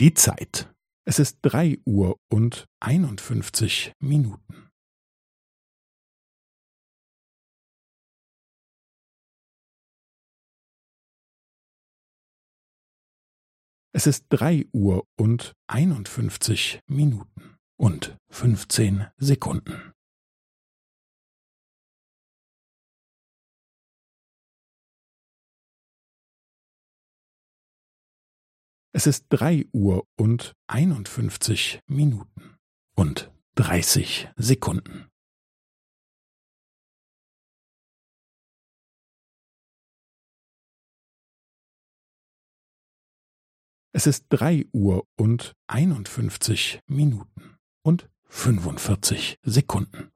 Die Zeit. Es ist drei Uhr und einundfünfzig Minuten. Es ist drei Uhr und einundfünfzig Minuten und fünfzehn Sekunden. Es ist drei Uhr und einundfünfzig Minuten und dreißig Sekunden. Es ist drei Uhr und einundfünfzig Minuten und fünfundvierzig Sekunden.